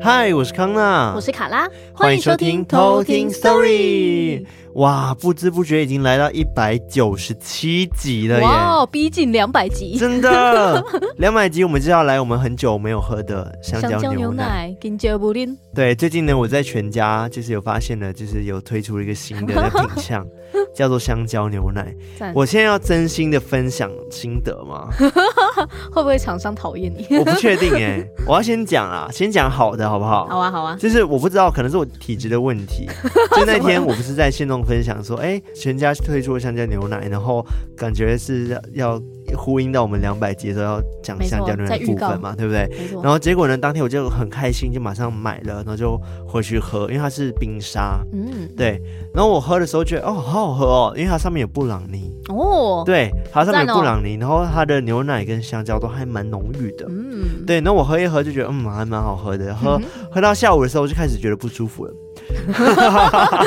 嗨，我是康娜，我是卡拉，欢迎收听偷听 Story。哇，不知不觉已经来到一百九十七集了耶！哇，逼近两百集，真的，两百集我们就要来我们很久没有喝的香蕉牛奶。香蕉牛奶。对，最近呢，我在全家就是有发现了，就是有推出了一个新的品 项。叫做香蕉牛奶，我现在要真心的分享心得吗？会不会厂商讨厌你？我不确定哎，我要先讲啊，先讲好的好不好？好啊好啊，就是我不知道，可能是我体质的问题。就那天我不是在线动分享说，哎、欸，全家推出了香蕉牛奶，然后感觉是要。呼应到我们两百集的时候要讲香蕉牛奶的部分嘛，对不对？然后结果呢，当天我就很开心，就马上买了，然后就回去喝，因为它是冰沙，嗯，对。然后我喝的时候觉得哦，好好喝哦，因为它上面有布朗尼。哦，对，它上面有布朗尼，然后它的牛奶跟香蕉都还蛮浓郁的，嗯，对。那我喝一喝就觉得嗯，还蛮好喝的，喝 喝到下午的时候就开始觉得不舒服了。哈哈哈哈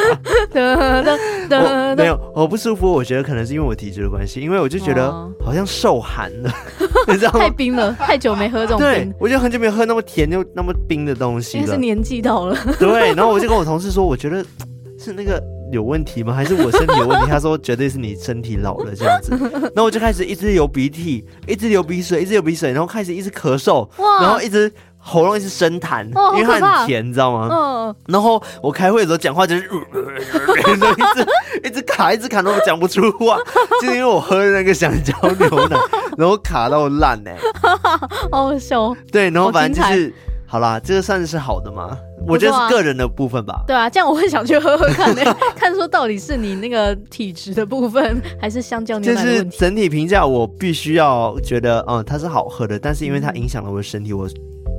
没有，我不舒服。我觉得可能是因为我体质的关系，因为我就觉得好像受寒了，你知道吗？太冰了，太久没喝这种冰。对，我就很久没有喝那么甜又那么冰的东西了。是年纪到了。对，然后我就跟我同事说，我觉得是那个有问题吗？还是我身体有问题？他说绝对是你身体老了这样子。然后我就开始一直流鼻涕，一直流鼻水，一直流鼻水，然后开始一直咳嗽，然后一直。喉咙一直生痰，哦、因为它很甜，你知道吗？嗯。然后我开会的时候讲话就是，一直一直卡，一直卡，都讲不出话，就是因为我喝的那个香蕉牛奶，然后卡到烂哎、欸，好好笑。对，然后反正就是好，好啦，这个算是是好的吗？啊、我觉得是个人的部分吧。对啊，这样我会想去喝喝看呢、欸，看说到底是你那个体质的部分，还是香蕉牛奶？就是整体评价，我必须要觉得，嗯，它是好喝的，但是因为它影响了我的身体，我。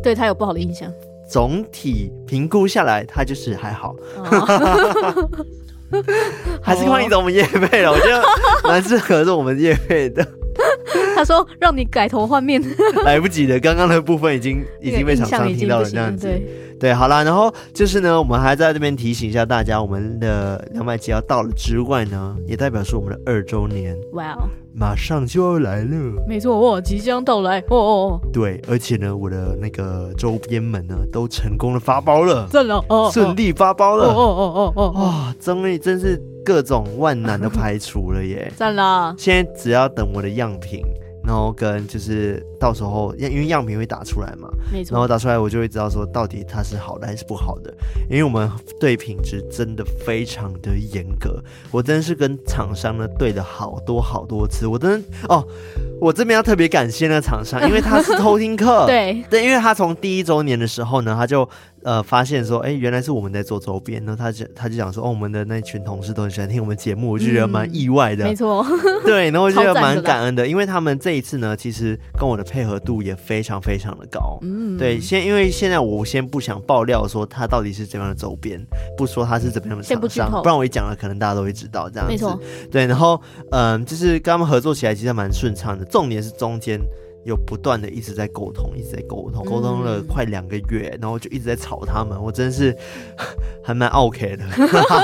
对他有不好的印象。总体评估下来，他就是还好。还是欢迎找我们叶配了，我觉得蛮适合做我们叶配的。他说让你改头换面，来不及的，刚刚的部分已经已经被厂商听到了，这样子。对，好啦，然后就是呢，我们还在这边提醒一下大家，我们的两百集要到了之外呢，也代表是我们的二周年。哇哦。马上就要来了，没错，哇即将到来哦哦。对，而且呢，我的那个周边们呢，都成功的发包了，真的哦，顺利发包了，哦哦哦哦哦，哇，终于真是各种万难都排除了耶，赞了。现在只要等我的样品。然后跟就是到时候，因因为样品会打出来嘛，没错。然后打出来，我就会知道说到底它是好的还是不好的。因为我们对品质真的非常的严格，我真的是跟厂商呢对了好多好多次。我真的哦，我这边要特别感谢那个厂商，因为他是偷听客，对对，因为他从第一周年的时候呢，他就。呃，发现说，哎，原来是我们在做周边，那他就他就讲说，哦，我们的那群同事都很喜欢听我们节目，我就觉得蛮意外的，嗯、没错，对，然后我觉得蛮感恩的，因为他们这一次呢，其实跟我的配合度也非常非常的高，嗯，对，现因为现在我先不想爆料说他到底是怎样的周边，不说他是怎么样的厂商，不，不然我一讲了，可能大家都会知道这样子，没错，对，然后嗯、呃，就是跟他们合作起来其实蛮顺畅的，重点是中间。有不断的一直在沟通，一直在沟通，沟通了快两个月，然后就一直在吵他们，我真是 还蛮 OK 的，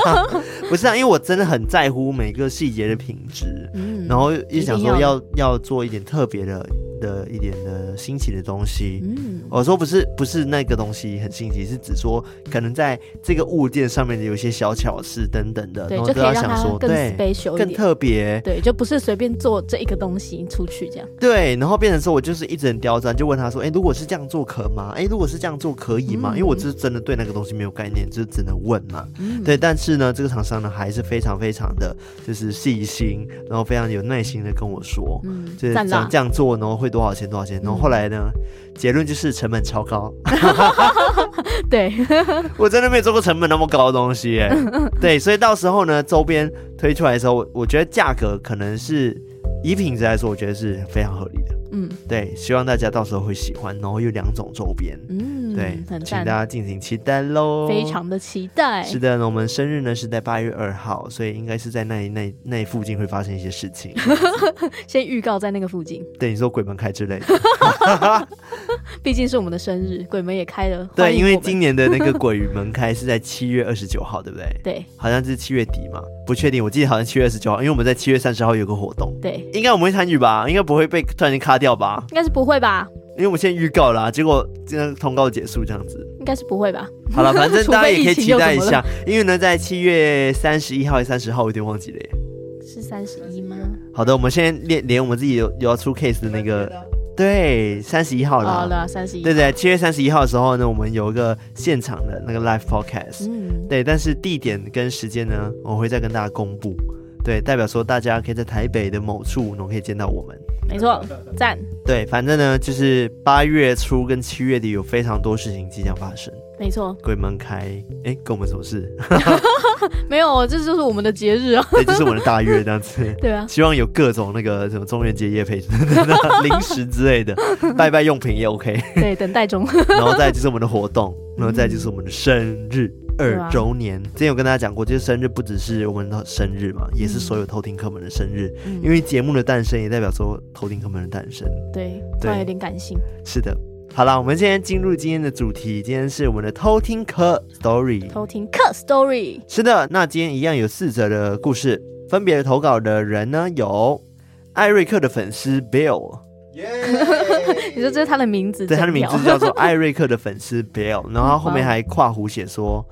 不是啊，因为我真的很在乎每个细节的品质，嗯，然后一直想说要要做一点特别的。的一点的新奇的东西，嗯，我说不是不是那个东西很新奇，是指说可能在这个物件上面的有一些小巧思等等的，对，然后就可以让它更 special 更特别，对，就不是随便做这一个东西出去这样，对，然后变成说我就是一直很刁钻，就问他说，哎，如果是这样做可吗？哎，如果是这样做可以吗？嗯，因为我就是真的对那个东西没有概念，就是只能问嘛，嗯，对，但是呢，这个厂商呢还是非常非常的就是细心，然后非常有耐心的跟我说，嗯，就是这样这样做，然后会。多少钱？多少钱？然后后来呢？结论就是成本超高。对，我真的没有做过成本那么高的东西耶。对，所以到时候呢，周边推出来的时候，我觉得价格可能是以品质来说，我觉得是非常合理的。嗯，对，希望大家到时候会喜欢。然后有两种周边，嗯，嗯，对，请大家敬请期待喽，非常的期待。是的，那我们生日呢是在八月二号，所以应该是在那那那附近会发生一些事情。先预告在那个附近。对，你说鬼门开之类的。毕竟是我们的生日，鬼门也开了。对，因为今年的那个鬼门开是在七月二十九号，对不对？对，好像是七月底嘛，不确定。我记得好像七月二十九号，因为我们在七月三十号有个活动。对，应该我们会参与吧？应该不会被突然间卡掉吧？应该是不会吧？因为我们现在预告啦、啊，结果今天通告结束这样子，应该是不会吧？好了，反正大家也可以期待一下，因为呢，在七月三十一号还是三十号，我有点忘记了耶。是三十一吗？好的，我们现在连连我们自己有有要出 case 的那个。对，三十一号了。好了，三十一。对对，七月三十一号的时候呢，我们有一个现场的那个 live podcast。嗯。对，但是地点跟时间呢，我会再跟大家公布。对，代表说大家可以在台北的某处，能可以见到我们。没错，赞。对，反正呢，就是八月初跟七月底有非常多事情即将发生。没错，鬼门开，哎，跟我们什么事？没有，这就是我们的节日啊。对，就是我们的大月，这样子。对啊。希望有各种那个什么中元节夜配 零食之类的，拜拜用品也 OK。对，等待中。然后再就是我们的活动，然后再就是我们的生日二周年。之前有跟大家讲过，就是生日不只是我们的生日嘛，也是所有偷听客们的生日。因为节目的诞生也代表说偷听客们的诞生。对，突然有点感性。是的。好了，我们现在进入今天的主题。今天是我们的偷听客 story。偷听客 story。是的，那今天一样有四则的故事，分别投稿的人呢有艾瑞克的粉丝 Bill。耶！你说这是他的名字？对，他的名字叫做艾瑞克的粉丝 Bell。然后他后面还跨弧写说：“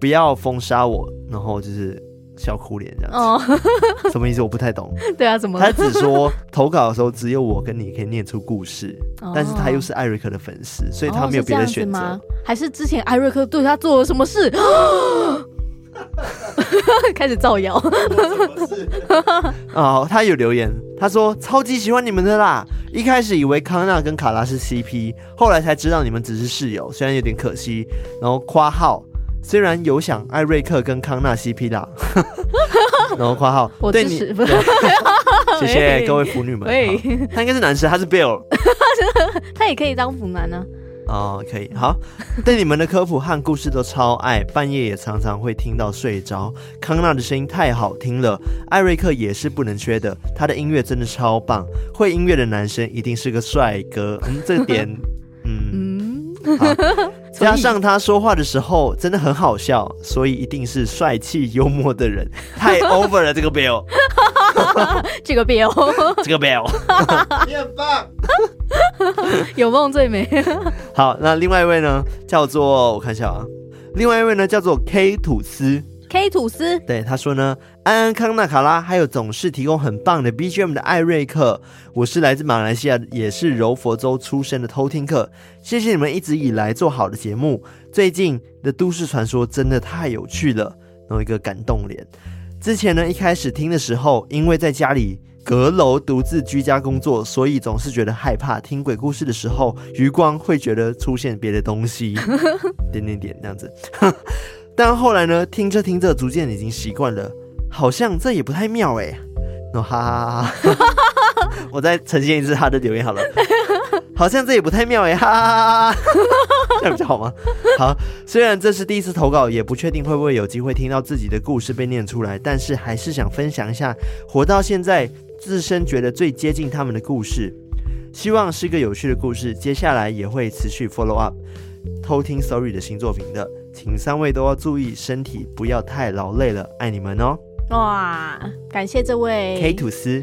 不要封杀我。”然后就是。笑哭脸这样子，哦，什么意思？我不太懂。对啊，怎么？他只说投稿的时候只有我跟你可以念出故事，哦，但是他又是艾瑞克的粉丝，所以他没有别的选择，哦。还是之前艾瑞克对他做了什么事？开始造谣。哦，他有留言，他说超级喜欢你们的啦。一开始以为康纳跟卡拉是 CP，后来才知道你们只是室友，虽然有点可惜。然后括号。虽然有想艾瑞克跟康纳 CP 啦，然后括号我对谢谢各位腐女们。他应该是男生，他是 Bill，他也可以当腐男呢。哦，可以。好，对你们的科普和故事都超爱，半夜也常常会听到睡着。康纳的声音太好听了，艾瑞克也是不能缺的，他的音乐真的超棒。会音乐的男生一定是个帅哥。嗯，这点，嗯，好。加上他说话的时候真的很好笑，所以一定是帅气幽默的人。太 over 了，这个 Bill，这个 Bill，这个 Bill，你很棒，有梦最美。好，那另外一位呢，叫做我看一下啊，另外一位呢叫做 K 吐司。K 吐司，对他说呢，安安康纳卡拉，还有总是提供很棒的 BGM 的艾瑞克，我是来自马来西亚，也是柔佛州出生的偷听客，谢谢你们一直以来做好的节目，最近的都市传说真的太有趣了，然后一个感动脸。之前呢，一开始听的时候，因为在家里阁楼独自居家工作，所以总是觉得害怕，听鬼故事的时候，余光会觉得出现别的东西，点点点这样子。但后来呢，听着听着，逐渐已经习惯了，好像这也不太妙哎。哈哈哈，我再呈现一次他的留言好了，好像这也不太妙哎，哈哈哈哈，这样比较好吗？好，虽然这是第一次投稿，也不确定会不会有机会听到自己的故事被念出来，但是还是想分享一下活到现在自身觉得最接近他们的故事，希望是个有趣的故事。接下来也会持续 follow up 偷听 Sorry 的新作品的。请三位都要注意身体，不要太劳累了，爱你们哦！哇，感谢这位 K 吐司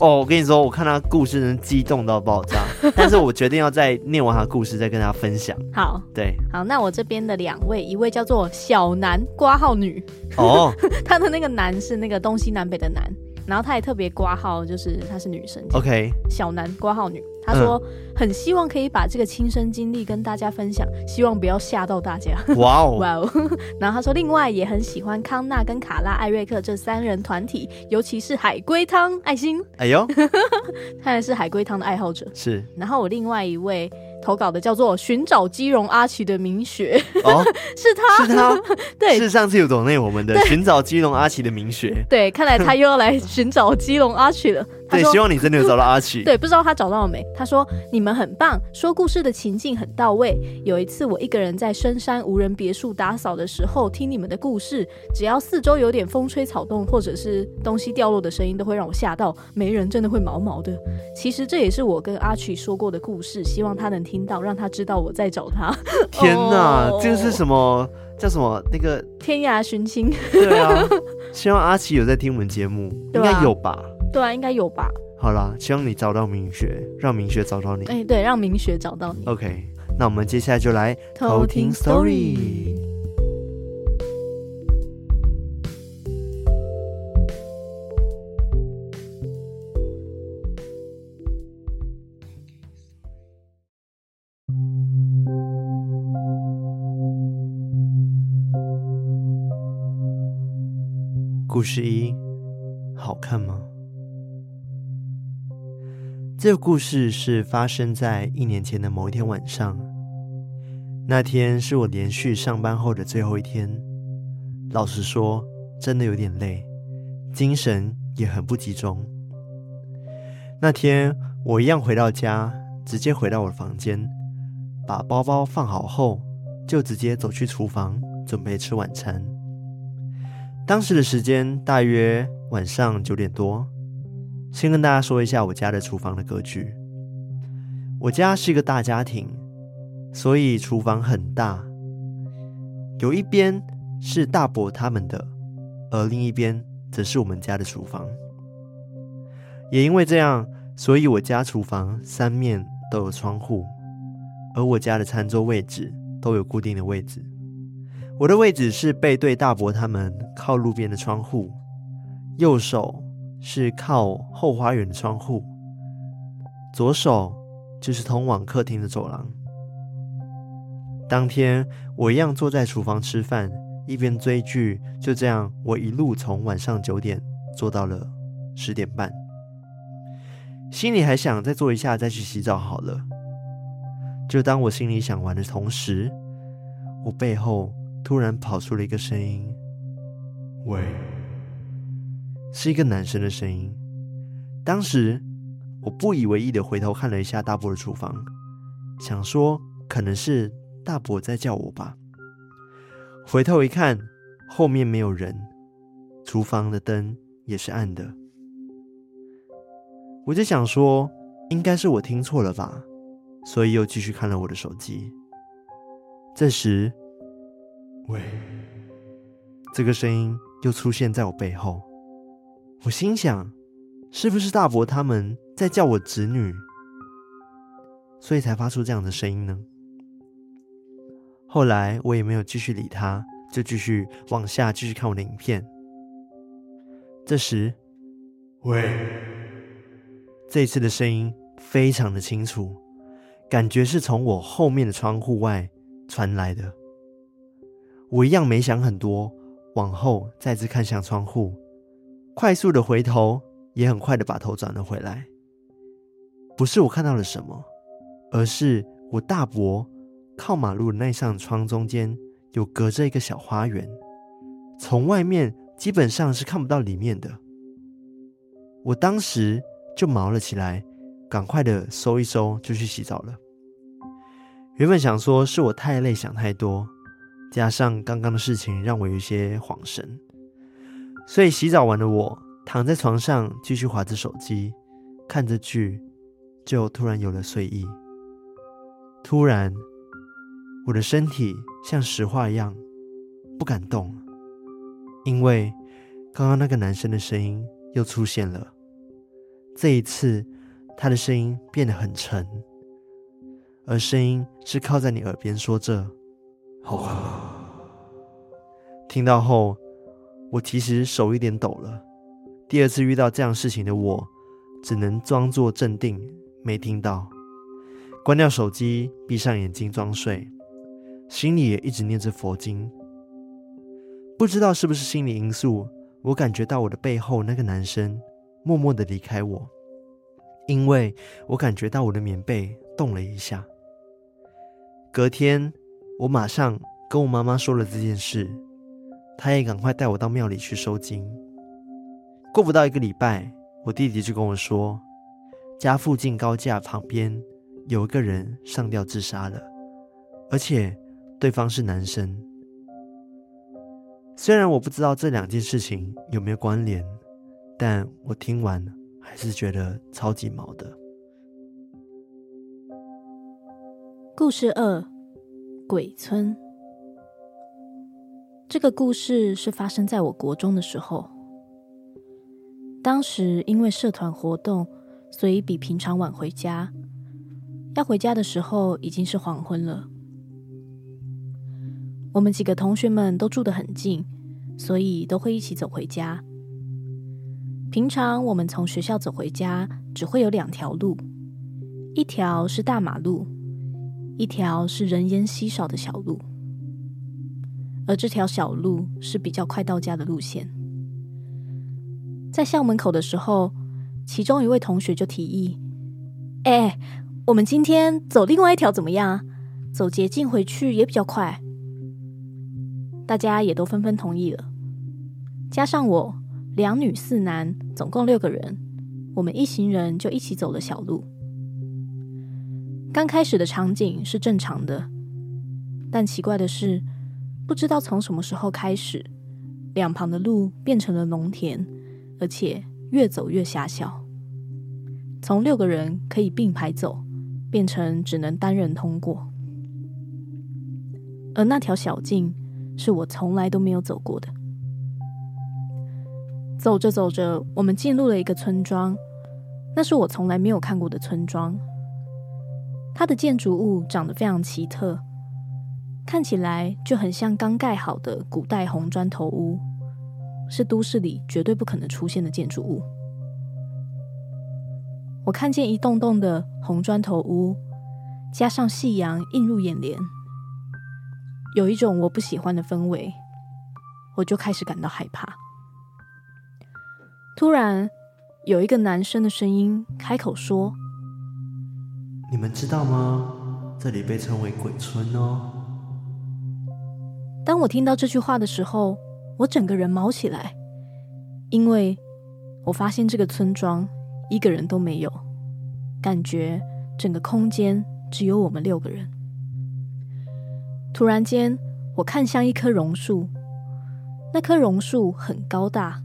哦，我跟你说，我看他故事能激动到爆炸，但是我决定要再念完他故事，再跟大家分享。好，对，好，那我这边的两位，一位叫做小南挂号女，哦，他的那个南是那个东西南北的南。然后他也特别挂号，就是她是女生。OK，小男挂号女，他说、嗯、很希望可以把这个亲身经历跟大家分享，希望不要吓到大家。哇哦，哇哦。然后他说，另外也很喜欢康纳跟卡拉艾瑞克这三人团体，尤其是海龟汤爱心。哎呦，看来是海龟汤的爱好者。是。然后我另外一位。投稿的叫做寻找基隆阿奇的明学哦，是他，是他，对，是上次有懂内我们的寻找基隆阿奇的明学，对，看来他又要来寻找基隆阿奇了。对，希望你真的有找到阿奇。对，不知道他找到了没？他说你们很棒，说故事的情境很到位。有一次我一个人在深山无人别墅打扫的时候，听你们的故事，只要四周有点风吹草动或者是东西掉落的声音，都会让我吓到。没人真的会毛毛的。其实这也是我跟阿奇说过的故事，希望他能听到，让他知道我在找他。天哪，这、oh. 是什么？叫什么？那个天涯寻亲。对啊，希望阿奇有在听我们节目，应该有吧？对啊，应该有吧。好啦，希望你找到明学，让明学找到你。哎、欸，对，让明学找到你。OK，那我们接下来就来偷听 story。故事一，好看吗？这个故事是发生在一年前的某一天晚上。那天是我连续上班后的最后一天，老实说，真的有点累，精神也很不集中。那天我一样回到家，直接回到我的房间，把包包放好后，就直接走去厨房准备吃晚餐。当时的时间大约晚上九点多。先跟大家说一下我家的厨房的格局。我家是一个大家庭，所以厨房很大。有一边是大伯他们的，而另一边则是我们家的厨房。也因为这样，所以我家厨房三面都有窗户，而我家的餐桌位置都有固定的位置。我的位置是背对大伯他们，靠路边的窗户，右手。是靠后花园的窗户，左手就是通往客厅的走廊。当天我一样坐在厨房吃饭，一边追剧，就这样我一路从晚上九点坐到了十点半，心里还想再坐一下再去洗澡好了。就当我心里想完的同时，我背后突然跑出了一个声音：“喂。”是一个男生的声音。当时我不以为意的回头看了一下大伯的厨房，想说可能是大伯在叫我吧。回头一看，后面没有人，厨房的灯也是暗的。我就想说，应该是我听错了吧，所以又继续看了我的手机。这时，喂，这个声音又出现在我背后。我心想，是不是大伯他们在叫我侄女，所以才发出这样的声音呢？后来我也没有继续理他，就继续往下继续看我的影片。这时，喂，这一次的声音非常的清楚，感觉是从我后面的窗户外传来的。我一样没想很多，往后再次看向窗户。快速的回头，也很快的把头转了回来。不是我看到了什么，而是我大伯靠马路的那扇窗中间有隔着一个小花园，从外面基本上是看不到里面的。我当时就毛了起来，赶快的收一收就去洗澡了。原本想说是我太累想太多，加上刚刚的事情让我有些恍神。所以洗澡完的我躺在床上继续划着手机，看着剧，就突然有了睡意。突然，我的身体像石化一样不敢动，因为刚刚那个男生的声音又出现了。这一次，他的声音变得很沉，而声音是靠在你耳边说着：“好看吗？”听到后。我其实手有点抖了。第二次遇到这样事情的我，只能装作镇定，没听到，关掉手机，闭上眼睛装睡，心里也一直念着佛经。不知道是不是心理因素，我感觉到我的背后那个男生默默的离开我，因为我感觉到我的棉被动了一下。隔天，我马上跟我妈妈说了这件事。他也赶快带我到庙里去收经。过不到一个礼拜，我弟弟就跟我说，家附近高架旁边有一个人上吊自杀了，而且对方是男生。虽然我不知道这两件事情有没有关联，但我听完还是觉得超级毛的。故事二：鬼村。这个故事是发生在我国中的时候。当时因为社团活动，所以比平常晚回家。要回家的时候已经是黄昏了。我们几个同学们都住得很近，所以都会一起走回家。平常我们从学校走回家，只会有两条路，一条是大马路，一条是人烟稀少的小路。而这条小路是比较快到家的路线。在校门口的时候，其中一位同学就提议：“哎，我们今天走另外一条怎么样？走捷径回去也比较快。”大家也都纷纷同意了，加上我，两女四男，总共六个人，我们一行人就一起走了小路。刚开始的场景是正常的，但奇怪的是，不知道从什么时候开始，两旁的路变成了农田，而且越走越狭小，从六个人可以并排走，变成只能单人通过，而那条小径。是我从来都没有走过的。走着走着，我们进入了一个村庄，那是我从来没有看过的村庄。它的建筑物长得非常奇特，看起来就很像刚盖好的古代红砖头屋，是都市里绝对不可能出现的建筑物。我看见一栋栋的红砖头屋，加上夕阳映入眼帘。有一种我不喜欢的氛围，我就开始感到害怕。突然，有一个男生的声音开口说：“你们知道吗？这里被称为鬼村哦。”当我听到这句话的时候，我整个人毛起来，因为我发现这个村庄一个人都没有，感觉整个空间只有我们六个人。突然间，我看向一棵榕树，那棵榕树很高大。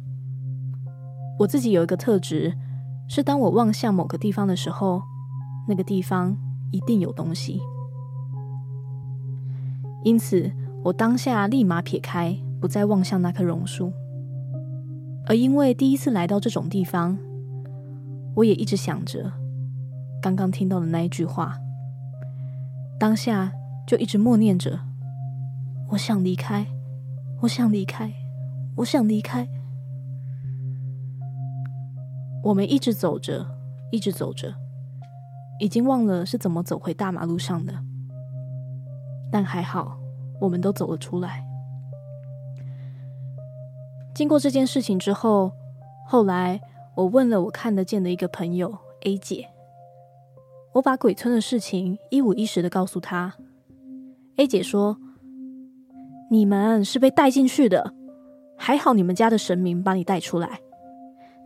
我自己有一个特质，是当我望向某个地方的时候，那个地方一定有东西。因此，我当下立马撇开，不再望向那棵榕树。而因为第一次来到这种地方，我也一直想着刚刚听到的那一句话，当下。就一直默念着：“我想离开，我想离开，我想离开。”我们一直走着，一直走着，已经忘了是怎么走回大马路上的。但还好，我们都走了出来。经过这件事情之后，后来我问了我看得见的一个朋友 A 姐，我把鬼村的事情一五一十的告诉她。A 姐说：“你们是被带进去的，还好你们家的神明把你带出来。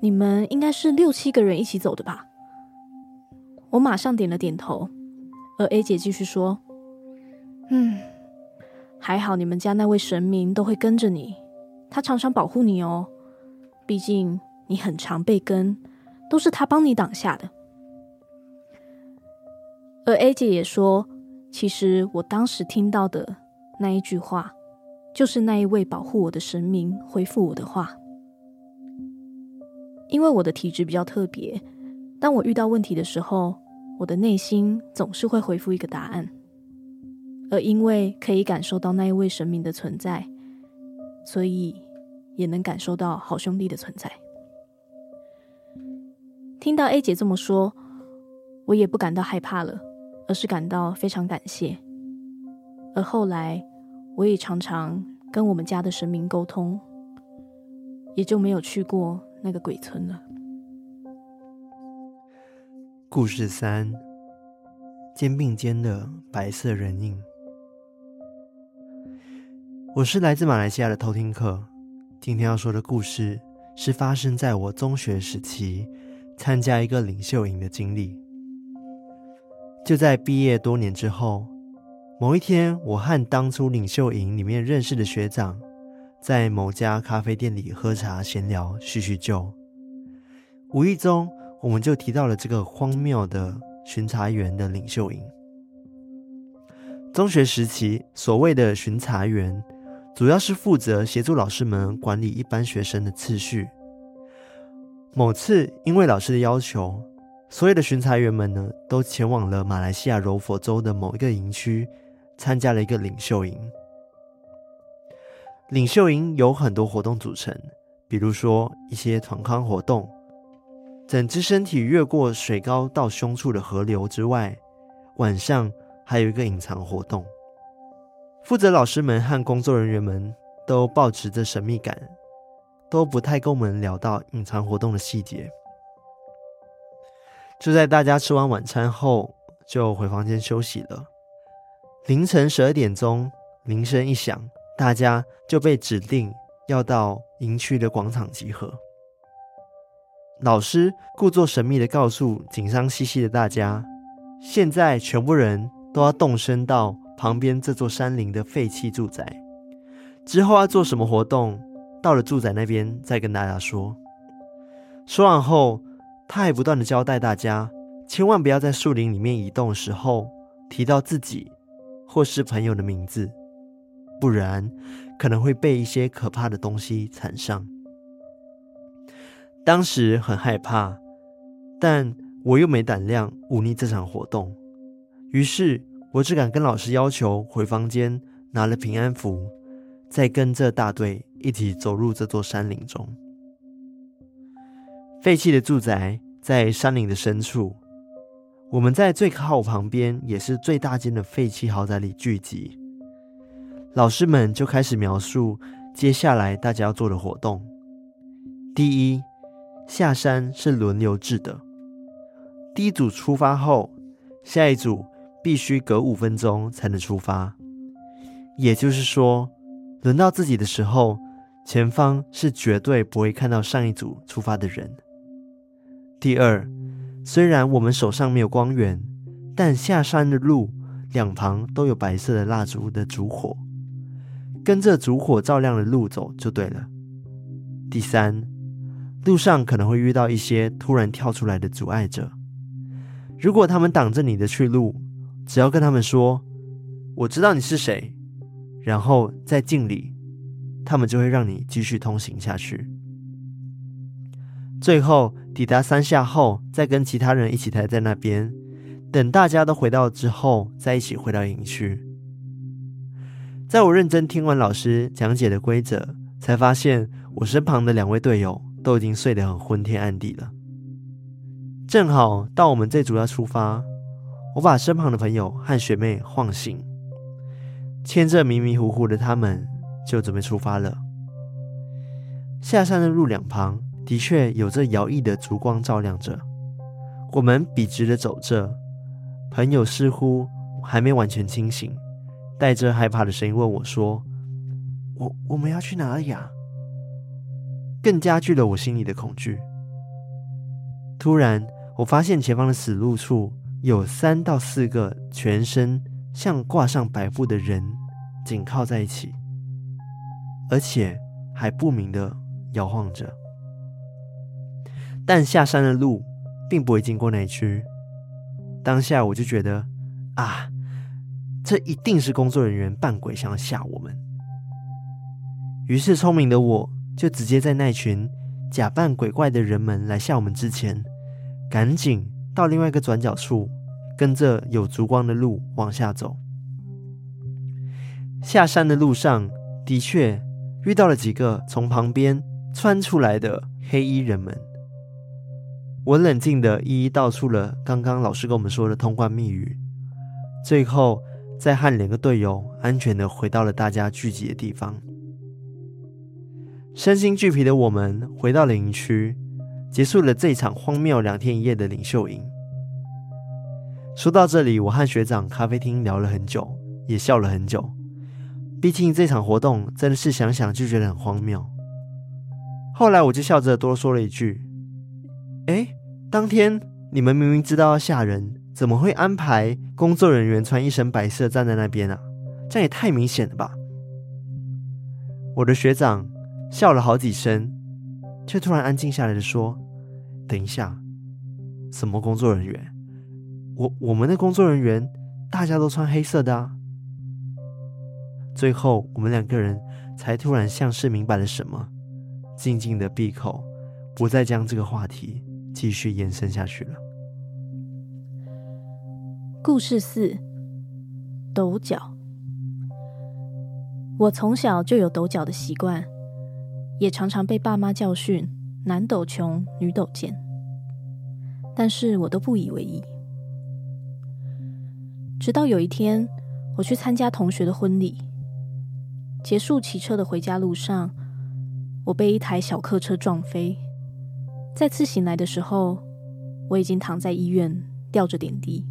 你们应该是六七个人一起走的吧？”我马上点了点头，而 A 姐继续说：“嗯，还好你们家那位神明都会跟着你，他常常保护你哦。毕竟你很常被跟，都是他帮你挡下的。”而 A 姐也说。其实我当时听到的那一句话，就是那一位保护我的神明回复我的话。因为我的体质比较特别，当我遇到问题的时候，我的内心总是会回复一个答案。而因为可以感受到那一位神明的存在，所以也能感受到好兄弟的存在。听到 A 姐这么说，我也不感到害怕了。而是感到非常感谢，而后来我也常常跟我们家的神明沟通，也就没有去过那个鬼村了。故事三：肩并肩的白色人影。我是来自马来西亚的偷听客，今天要说的故事是发生在我中学时期参加一个领袖营的经历。就在毕业多年之后，某一天，我和当初领袖营里面认识的学长，在某家咖啡店里喝茶闲聊叙叙旧，无意中我们就提到了这个荒谬的巡查员的领袖营。中学时期，所谓的巡查员，主要是负责协助老师们管理一般学生的次序。某次，因为老师的要求，所有的巡查员们呢，都前往了马来西亚柔佛州的某一个营区，参加了一个领袖营。领袖营有很多活动组成，比如说一些团康活动，整只身体越过水高到胸处的河流之外，晚上还有一个隐藏活动。负责老师们和工作人员们都抱持着神秘感。都不太跟我们聊到隐藏活动的细节。就在大家吃完晚餐后，就回房间休息了。凌晨十二点钟，铃声一响，大家就被指定要到营区的广场集合。老师故作神秘地告诉紧张兮兮的大家：“现在全部人都要动身到旁边这座山林的废弃住宅，之后要做什么活动？”到了住宅那边，再跟大家说。说完后，他还不断的交代大家，千万不要在树林里面移动的时候提到自己或是朋友的名字，不然可能会被一些可怕的东西缠上。当时很害怕，但我又没胆量忤逆这场活动，于是我只敢跟老师要求回房间拿了平安符。再跟着大队一起走入这座山林中。废弃的住宅在山林的深处，我们在最靠旁边，也是最大间的废弃豪宅里聚集。老师们就开始描述接下来大家要做的活动。第一，下山是轮流制的，第一组出发后，下一组必须隔五分钟才能出发，也就是说。轮到自己的时候，前方是绝对不会看到上一组出发的人。第二，虽然我们手上没有光源，但下山的路两旁都有白色的蜡烛的烛火，跟着烛火照亮的路走就对了。第三，路上可能会遇到一些突然跳出来的阻碍者，如果他们挡着你的去路，只要跟他们说：“我知道你是谁。”然后再敬礼，他们就会让你继续通行下去。最后抵达山下后，再跟其他人一起待在那边，等大家都回到之后，再一起回到营区。在我认真听完老师讲解的规则，才发现我身旁的两位队友都已经睡得很昏天暗地了。正好到我们这组要出发，我把身旁的朋友和学妹晃醒。牵着迷迷糊糊的他们，就准备出发了。下山的路两旁的确有着摇曳的烛光照亮着，我们笔直的走着。朋友似乎还没完全清醒，带着害怕的声音问我说：“我我们要去哪里呀？”更加剧了我心里的恐惧。突然，我发现前方的死路处有三到四个全身。像挂上白布的人紧靠在一起，而且还不明的摇晃着。但下山的路并不会经过那区。当下我就觉得啊，这一定是工作人员扮鬼，想要吓我们。于是聪明的我就直接在那群假扮鬼怪的人们来吓我们之前，赶紧到另外一个转角处。跟着有烛光的路往下走，下山的路上的确遇到了几个从旁边窜出来的黑衣人们。我冷静的一一道出了刚刚老师跟我们说的通关密语，最后再和两个队友安全的回到了大家聚集的地方。身心俱疲的我们回到了营区，结束了这场荒谬两天一夜的领袖营。说到这里，我和学长咖啡厅聊了很久，也笑了很久。毕竟这场活动真的是想想就觉得很荒谬。后来我就笑着多说了一句：“哎，当天你们明明知道要吓人，怎么会安排工作人员穿一身白色站在那边啊？这样也太明显了吧！我的学长笑了好几声，却突然安静下来的说：“等一下，什么工作人员？我我们的工作人员大家都穿黑色的啊！”最后，我们两个人才突然像是明白了什么，静静的闭口，不再将这个话题继续延伸下去了。故事四：抖脚。我从小就有抖脚的习惯，也常常被爸妈教训“男抖穷，女抖贱”，但是我都不以为意。直到有一天，我去参加同学的婚礼，结束骑车的回家路上，我被一台小客车撞飞。再次醒来的时候，我已经躺在医院吊着点滴。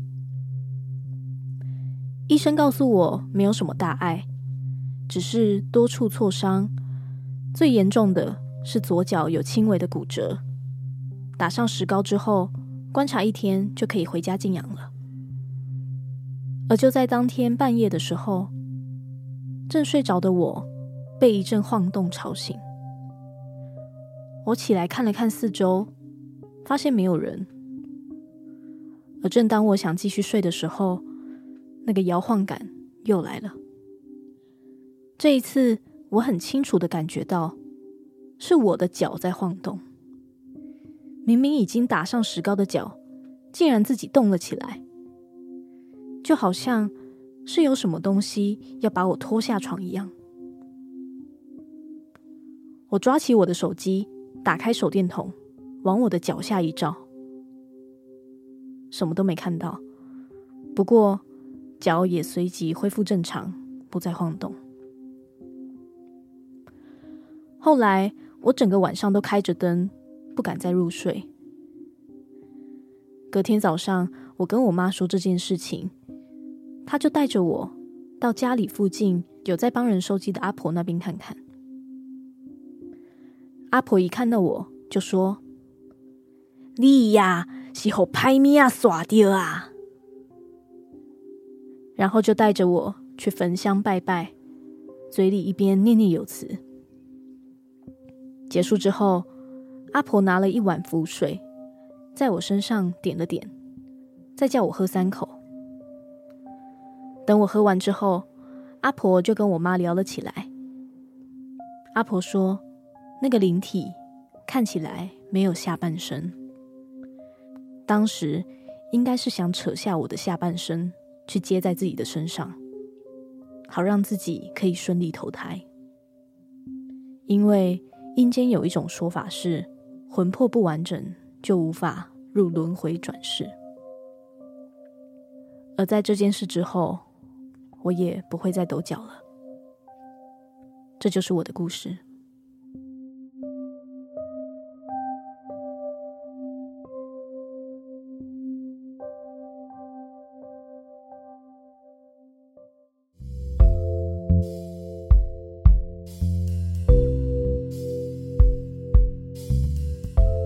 医生告诉我没有什么大碍。只是多处挫伤，最严重的是左脚有轻微的骨折，打上石膏之后，观察一天就可以回家静养了。而就在当天半夜的时候，正睡着的我被一阵晃动吵醒。我起来看了看四周，发现没有人。而正当我想继续睡的时候，那个摇晃感又来了。这一次，我很清楚的感觉到，是我的脚在晃动。明明已经打上石膏的脚，竟然自己动了起来，就好像是有什么东西要把我拖下床一样。我抓起我的手机，打开手电筒，往我的脚下一照，什么都没看到。不过，脚也随即恢复正常，不再晃动。后来我整个晚上都开着灯，不敢再入睡。隔天早上，我跟我妈说这件事情，他就带着我到家里附近有在帮人收集的阿婆那边看看。阿婆一看到我就说：“你呀，是好拍咪啊，耍掉啊！”然后就带着我去焚香拜拜，嘴里一边念念有词。结束之后，阿婆拿了一碗符水，在我身上点了点，再叫我喝三口。等我喝完之后，阿婆就跟我妈聊了起来。阿婆说，那个灵体看起来没有下半身，当时应该是想扯下我的下半身去接在自己的身上，好让自己可以顺利投胎，因为。阴间有一种说法是，魂魄不完整就无法入轮回转世。而在这件事之后，我也不会再抖脚了。这就是我的故事。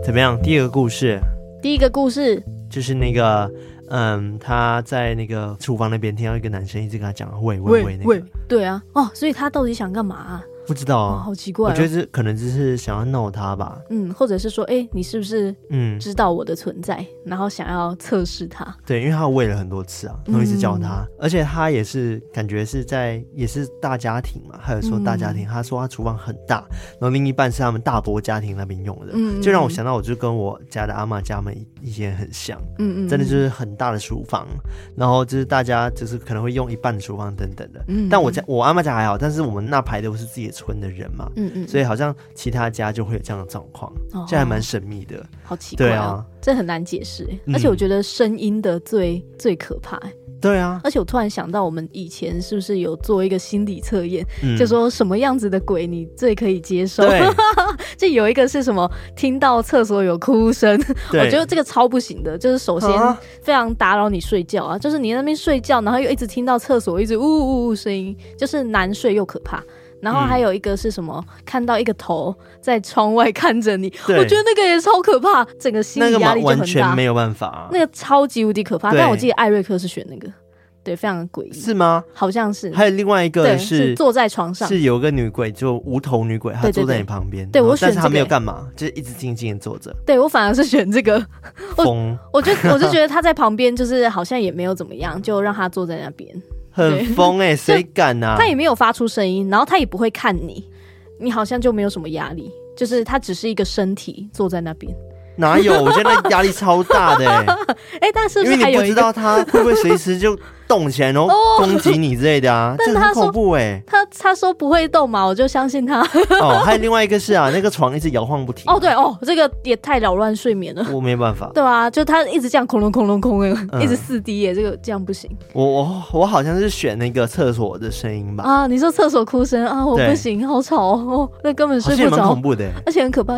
怎么样？第二个故事，第一个故事就是那个，嗯，他在那个厨房那边听到一个男生一直跟他讲喂喂喂，那个，对啊，哦，所以他到底想干嘛？不知道啊，哦，好奇怪，哦。我觉得这可能只是想要闹他吧。嗯，或者是说，哎，你是不是嗯。知道我的存在，嗯，然后想要测试他？对，因为他喂了很多次啊，然后一直叫他，嗯，而且他也是感觉是在也是大家庭嘛，还有说大家庭，嗯，他说他厨房很大，然后另一半是他们大伯家庭那边用的，嗯，就让我想到，我就跟我家的阿妈家们以前很像，嗯嗯，真的就是很大的厨房，然后就是大家就是可能会用一半的厨房等等的，嗯，但我家我阿妈家还好，但是我们那排都是自己村的人嘛。嗯嗯，所以好像其他家就会有这样的状况，哦，这还蛮神秘的，好奇怪，哦，对啊，这很难解释，嗯，而且我觉得声音的最最可怕，对啊，而且我突然想到，我们以前是不是有做一个心理测验，嗯，就说什么样子的鬼你最可以接受？对，就有一个是什么，听到厕所有哭声，我觉得这个超不行的，就是首先非常打扰你睡觉啊，就是你那边睡觉，然后又一直听到厕所一直呜呜呜声音，就是难睡又可怕。然后还有一个是什么？嗯、看到一个头在窗外看着你，我觉得那个也超可怕，整个心理压力就很大，完全没有办法、啊，那个超级无敌可怕。但我记得艾瑞克是选那个。对，非常的诡异，是吗？好像是。还有另外一个是，是坐在床上，是有个女鬼，就无头女鬼，她坐在你旁边。对我选，但是她没有干嘛，就是一直静静的坐着。对我反而是选这个疯，我我就我就觉得她在旁边，就是好像也没有怎么样，就让她坐在那边。很疯哎，谁敢呐？他也没有发出声音，然后他也不会看你，你好像就没有什么压力，就是他只是一个身体坐在那边。哪有？我觉得压力超大的哎、欸！哎、欸，但是，是因为你不知道他会不会随时就动起来，然后攻击你之类的啊，这很恐怖哎、欸！他他说不会动嘛，我就相信他。哦，还有另外一个是啊，那个床一直摇晃不停。哦，对哦，这个也太扰乱睡眠了。我没办法。对啊，就他一直这样，空隆空隆空隆，嗯、一直四 D 耶，这个这样不行。我我我好像是选那个厕所的声音吧？啊，你说厕所哭声啊，我不行，好吵哦，那根本睡不着。蛮恐怖的，而且很可怕。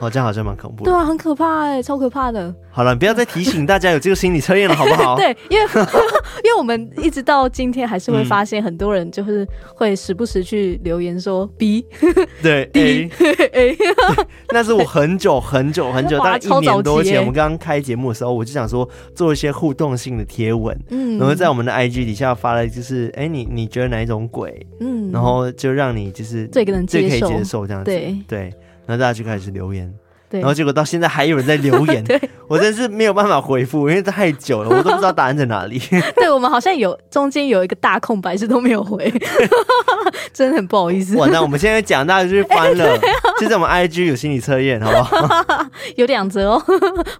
哦，这样好像蛮恐怖的。对啊，很可怕哎，超可怕的。好了，不要再提醒大家有这个心理测验了，好不好？对，因为 因为我们一直到今天还是会发现很多人就是会时不时去留言说 B，对 D A，那是我很久很久很久，大概一年多前，我们刚刚开节目的时候，我就想说做一些互动性的贴文，嗯，然后在我们的 IG 底下发了，就是哎，你你觉得哪一种鬼？嗯，然后就让你就是最能最可以接受这样子，对对。然后大家就开始留言，对然后结果到现在还有人在留言，对我真是没有办法回复，因为太久了，我都不知道答案在哪里。对，我们好像有中间有一个大空白是都没有回，真的很不好意思。哇，那我们现在讲大家就是翻了，就在我们 IG 有心理测验，好不好？有两则哦。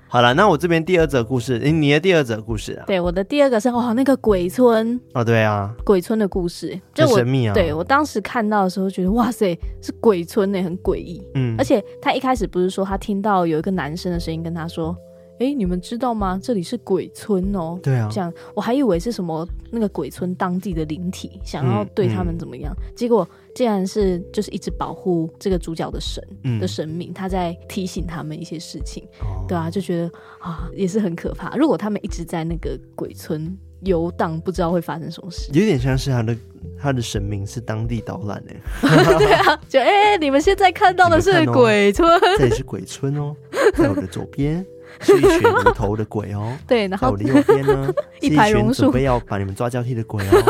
好了，那我这边第二则故事，你的第二则故事啊？对，我的第二个是哇，那个鬼村哦，对啊，鬼村的故事，就很神秘啊。对，我当时看到的时候觉得哇塞，是鬼村呢，很诡异。嗯。而且他一开始不是说他听到有一个男生的声音跟他说：“哎、欸，你们知道吗？这里是鬼村哦。”对啊，这样我还以为是什么那个鬼村当地的灵体想要对他们怎么样，嗯嗯、结果竟然是就是一直保护这个主角的神、嗯、的神明，他在提醒他们一些事情。哦、对啊，就觉得啊也是很可怕。如果他们一直在那个鬼村游荡，不知道会发生什么事。有点像是他的。他的神明是当地导览的，对啊，就哎、欸，你们现在看到的是鬼村，哦、这里是鬼村哦，在我的左边。是一群无头的鬼哦，对，然后在我的右边呢，一排榕树，准备要把你们抓交替的鬼哦。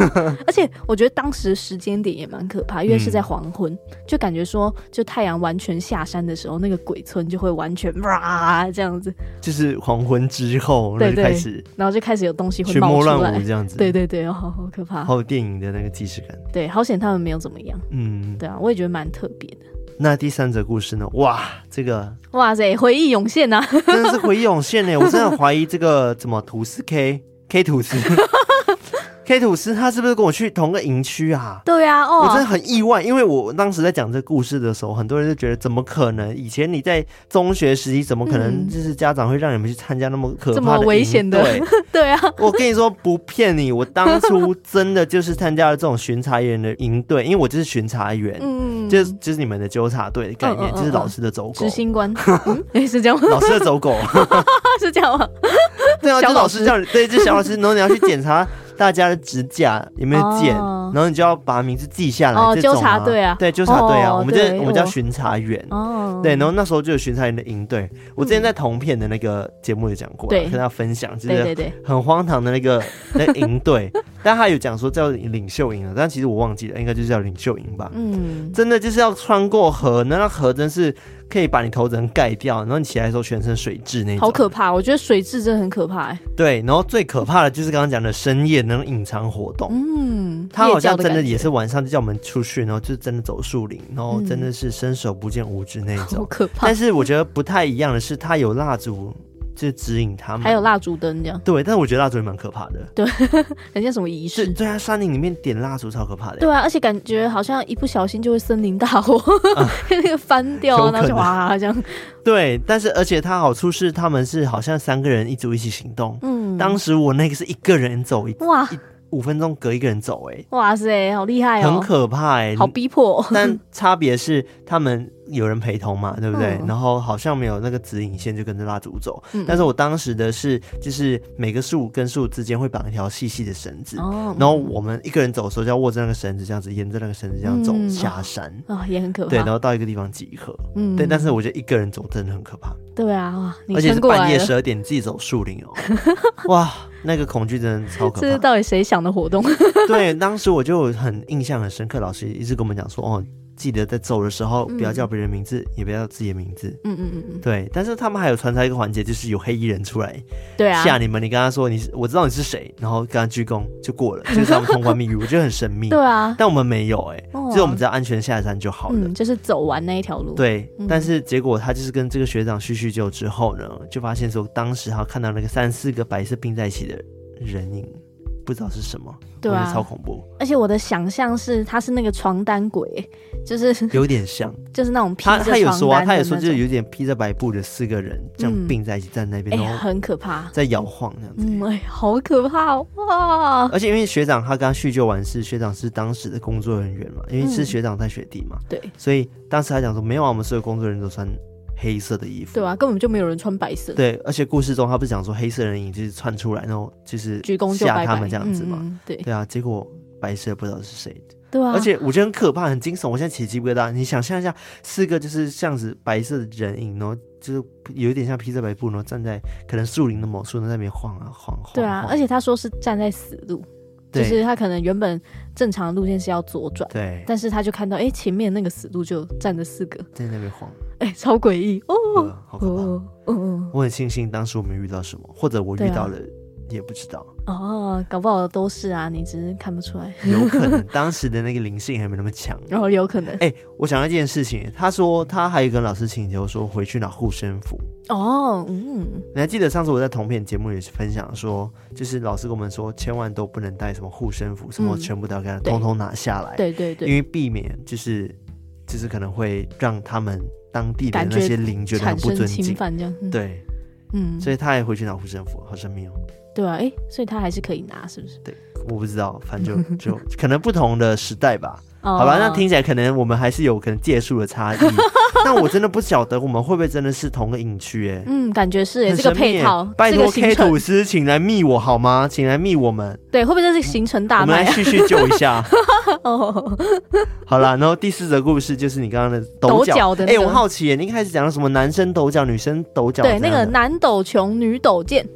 而且我觉得当时时间点也蛮可怕，因为是在黄昏，就感觉说，就太阳完全下山的时候，那个鬼村就会完全哇 这样子。就是黄昏之后，对对，开始，然后就开始有东西会冒出来，这样子。对对对，好好可怕，好有电影的那个即视感。对，好险他们没有怎么样。嗯，对啊，我也觉得蛮特别的。那第三则故事呢？哇，这个哇塞，回忆涌现呐、啊！真的是回忆涌现呢。我真的怀疑这个怎么吐司 K K 吐司。K 吐司他是不是跟我去同个营区啊？对啊，哦，我真的很意外，因为我当时在讲这个故事的时候，很多人就觉得怎么可能？以前你在中学时期怎么可能就是家长会让你们去参加那么可怕的、这么危险的？对，对啊，我跟你说不骗你，我当初真的就是参加了这种巡查员的营队，因为我就是巡查员，嗯，就是就是你们的纠察队的概念，嗯嗯嗯嗯就是老师的走狗，执行官，哎，是这样吗？老师的走狗 是这样吗？对啊，就老师叫你，对，就小老师，然后你要去检查。大家的指甲有没有剪？然后你就要把名字记下来。哦，纠察队啊，对，纠察队啊，我们这我们叫巡查员。哦，对，然后那时候就有巡查员的营队。我之前在同片的那个节目有讲过，跟大家分享，就是很荒唐的那个 那营队。但他有讲说叫领袖营啊，但其实我忘记了，应该就是叫领袖营吧。嗯，真的就是要穿过河，那那河真是。可以把你头整盖掉，然后你起来的时候全身水蛭那种，好可怕！我觉得水蛭真的很可怕哎。对，然后最可怕的就是刚刚讲的深夜那种隐藏活动。嗯，他好像真的也是晚上就叫我们出去，然后就真的走树林，然后真的是伸手不见五指那种，好可怕。但是我觉得不太一样的是，他有蜡烛。就指引他们，还有蜡烛灯这样。对，但是我觉得蜡烛也蛮可怕的。对，很像什么仪式？对啊，山林里面点蜡烛超可怕的。对啊，而且感觉好像一不小心就会森林大火，啊、那个翻掉，啊，那就哇这样。对，但是而且它好处是他们是好像三个人一组一起行动。嗯，当时我那个是一个人走一哇。五分钟隔一个人走，哎，哇塞，好厉害哦，很可怕哎，好逼迫。但差别是他们有人陪同嘛，对不对？嗯、然后好像没有那个指引线，就跟着蜡烛走。嗯、但是我当时的是，就是每个树跟树之间会绑一条细细的绳子，哦、然后我们一个人走的时候就要握着那个绳子，这样子沿着那个绳子这样走、嗯、下山啊、哦，也很可怕。对，然后到一个地方集合。嗯，对。但是我觉得一个人走真的很可怕。对啊，哇，而且是半夜十二点自己走树林哦，哇，那个恐惧真的超可怕。这是到底谁想的活动？对，当时我就很印象很深刻，老师一直跟我们讲说，哦。记得在走的时候不要叫别人名字，嗯、也不要叫自己的名字。嗯嗯嗯嗯，对。但是他们还有穿插一个环节，就是有黑衣人出来，对啊，吓你们。你跟他说你是，我知道你是谁，然后跟他鞠躬就过了，就是他们通关密语，我觉得很神秘。对啊，但我们没有哎、欸，哦啊、就是我们只要安全下山就好了，嗯、就是走完那一条路。对，嗯、但是结果他就是跟这个学长叙叙旧之后呢，就发现说当时他看到那个三四个白色并在一起的人影。不知道是什么，对啊，超恐怖。而且我的想象是，他是那个床单鬼，就是有点像，就是那种披他他有说啊，他有说就是有点披着白布的四个人这样并在一起站那边，哎，很可怕，在摇晃这样子，嗯，哎，好可怕哇！而且因为学长他刚叙旧完事，学长是当时的工作人员嘛，因为是学长带学弟嘛，对，所以当时他讲说，没有啊，我们所有工作人员都穿。黑色的衣服，对啊，根本就没有人穿白色。对，而且故事中他不是讲说黑色人影就是窜出来，然后就是鞠躬吓他们这样子嘛？对对啊，结果白色不知道是谁的，对啊，而且我觉得很可怕，很惊悚。我现在起鸡皮疙瘩。你想象一下，四个就是像是白色的人影，然后就是有一点像披着白布，然后站在可能树林的某处在那边晃啊晃晃。对啊，而且他说是站在死路。就是他可能原本正常的路线是要左转，对，但是他就看到哎、欸、前面那个死路就站着四个在那边晃，哎、欸、超诡异哦，好可怕，嗯嗯，我很庆幸当时我没遇到什么，或者我遇到了。也不知道哦，搞不好都是啊，你只是看不出来。有可能当时的那个灵性还没那么强，然 后有可能。哎、欸，我想到一件事情，他说他还有跟老师请求说回去拿护身符。哦，嗯，你还记得上次我在同片节目也是分享说，就是老师跟我们说，千万都不能带什么护身符，什么全部都要给他通通拿下来。对对对，因为避免就是就是可能会让他们当地的那些灵觉得很不尊敬，这样。对，嗯，所以他也回去拿护身符，好像没有。对啊，哎，所以他还是可以拿，是不是？对，我不知道，反正就 就可能不同的时代吧。好吧，那听起来可能我们还是有可能届数的差异。那我真的不晓得我们会不会真的是同个影区？哎，嗯，感觉是哎，这个配套，拜托 K 吐司，请来密我好吗？请来密我们。对，会不会这是行程大卖？我们来叙叙旧一下。哦，好了，然后第四则故事就是你刚刚的抖脚的。哎，我好奇，你一开始讲的什么男生抖脚，女生抖脚？对，那个男抖穷，女抖贱。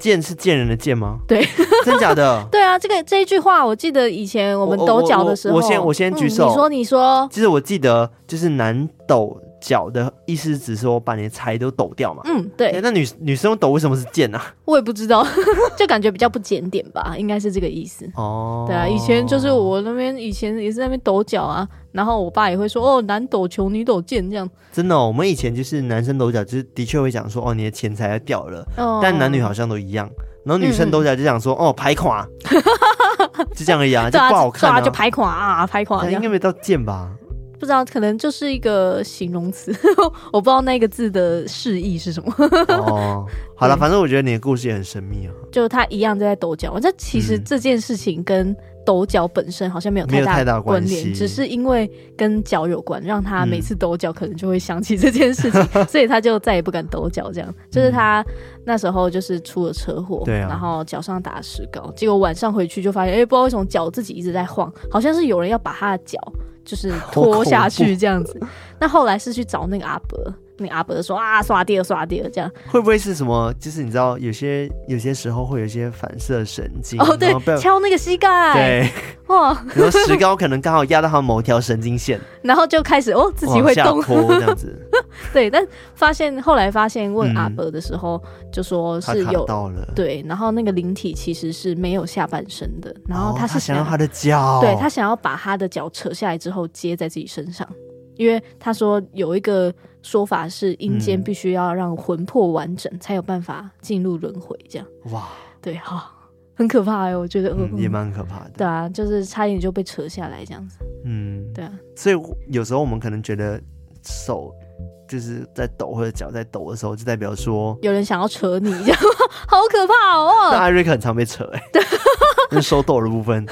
贱是贱人的贱吗？对，真假的？对啊，这个这一句话，我记得以前我们抖脚的时候，我，先我先举手，嗯、你说你说，其实我记得就是男抖脚的意思，只是说把你的财都抖掉嘛。嗯，对。欸、那女女生抖为什么是贱啊？我也不知道，就感觉比较不检点吧，应该是这个意思。哦，对啊，以前就是我那边以前也是在那边抖脚啊，然后我爸也会说哦，男抖穷，女抖贱这样。真的、哦，我们以前就是男生抖脚，就是的确会讲说哦，你的钱财要掉了。哦。但男女好像都一样。然后女生抖脚就讲说、嗯、哦，排垮，就这样而已啊，就不好看啊，啊就排垮啊，排垮。应该没到贱吧？不知道，可能就是一个形容词，我不知道那个字的释义是什么。哦，好了，反正我觉得你的故事也很神秘啊。就他一样在抖脚，这其实这件事情跟抖脚本身好像没有太大关联，只是因为跟脚有关，让他每次抖脚可能就会想起这件事情，嗯、所以他就再也不敢抖脚。这样，就是他那时候就是出了车祸，对啊，然后脚上打石膏，结果晚上回去就发现，哎、欸，不知道为什么脚自己一直在晃，好像是有人要把他的脚。就是拖下去这样子，那后来是去找那个阿伯，那阿伯说啊，刷掉刷掉这样，会不会是什么？就是你知道，有些有些时候会有一些反射神经哦，对，敲那个膝盖，对，哇，然后石膏可能刚好压到他某条神经线，然后就开始哦，自己会动。这样子，对，但发现后来发现问阿伯的时候，就说是有到了，对，然后那个灵体其实是没有下半身的，然后他是想要他的脚，对，他想要把他的脚扯下来之后接在自己身上。因为他说有一个说法是阴间必须要让魂魄完整，才有办法进入轮回，这样哇，对哈、哦，很可怕哎，我觉得、嗯、也蛮可怕的。对啊，就是差一点就被扯下来这样子。嗯，对啊。所以有时候我们可能觉得手就是在抖或者脚在抖的时候，就代表说有人想要扯你，这样好可怕哦。那艾瑞克很常被扯哎。那手抖的部分，